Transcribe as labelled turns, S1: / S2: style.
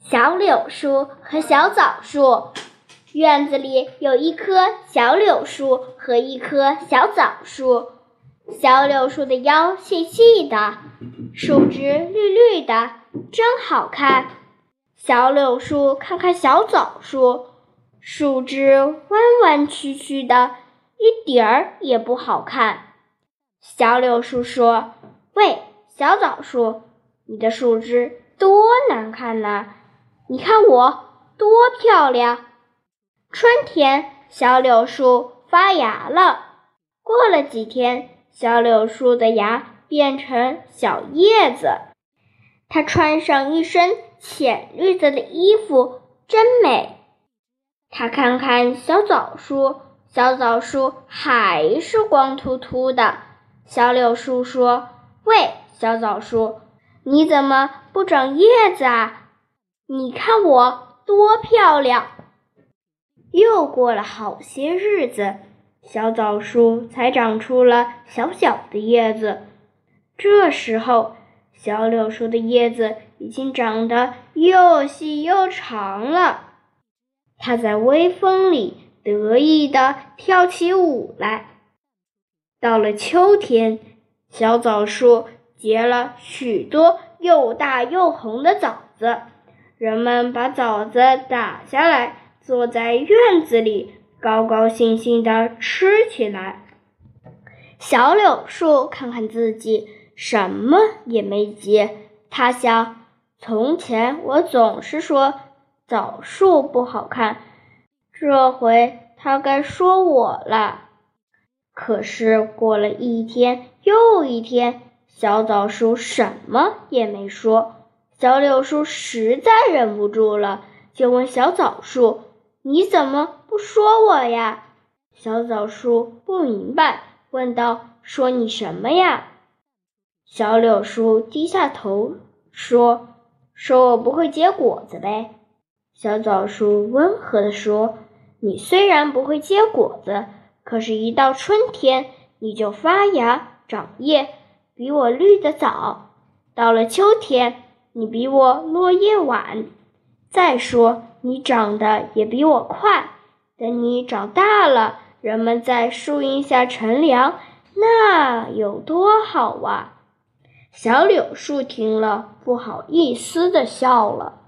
S1: 小柳树和小枣树。院子里有一棵小柳树和一棵小枣树。小柳树的腰细细的，树枝绿绿的，真好看。小柳树看看小枣树，树枝弯弯曲曲的，一点儿也不好看。小柳树说：“喂，小枣树，你的树枝多难看呐！你看我多漂亮！”春天，小柳树发芽了。过了几天，小柳树的芽变成小叶子。它穿上一身浅绿色的衣服，真美。它看看小枣树，小枣树还是光秃秃的。小柳树说：“喂，小枣树，你怎么不长叶子啊？你看我多漂亮！”又过了好些日子，小枣树才长出了小小的叶子。这时候，小柳树的叶子已经长得又细又长了。它在微风里得意地跳起舞来。到了秋天，小枣树结了许多又大又红的枣子，人们把枣子打下来。坐在院子里，高高兴兴地吃起来。小柳树看看自己，什么也没结。他想：从前我总是说枣树不好看，这回他该说我了。可是过了一天又一天，小枣树什么也没说。小柳树实在忍不住了，就问小枣树。你怎么不说我呀？小枣树不明白，问道：“说你什么呀？”小柳树低下头说：“说我不会结果子呗。”小枣树温和地说：“你虽然不会结果子，可是，一到春天，你就发芽长叶，比我绿得早；到了秋天，你比我落叶晚。再说。”你长得也比我快，等你长大了，人们在树荫下乘凉，那有多好啊！小柳树听了，不好意思地笑了。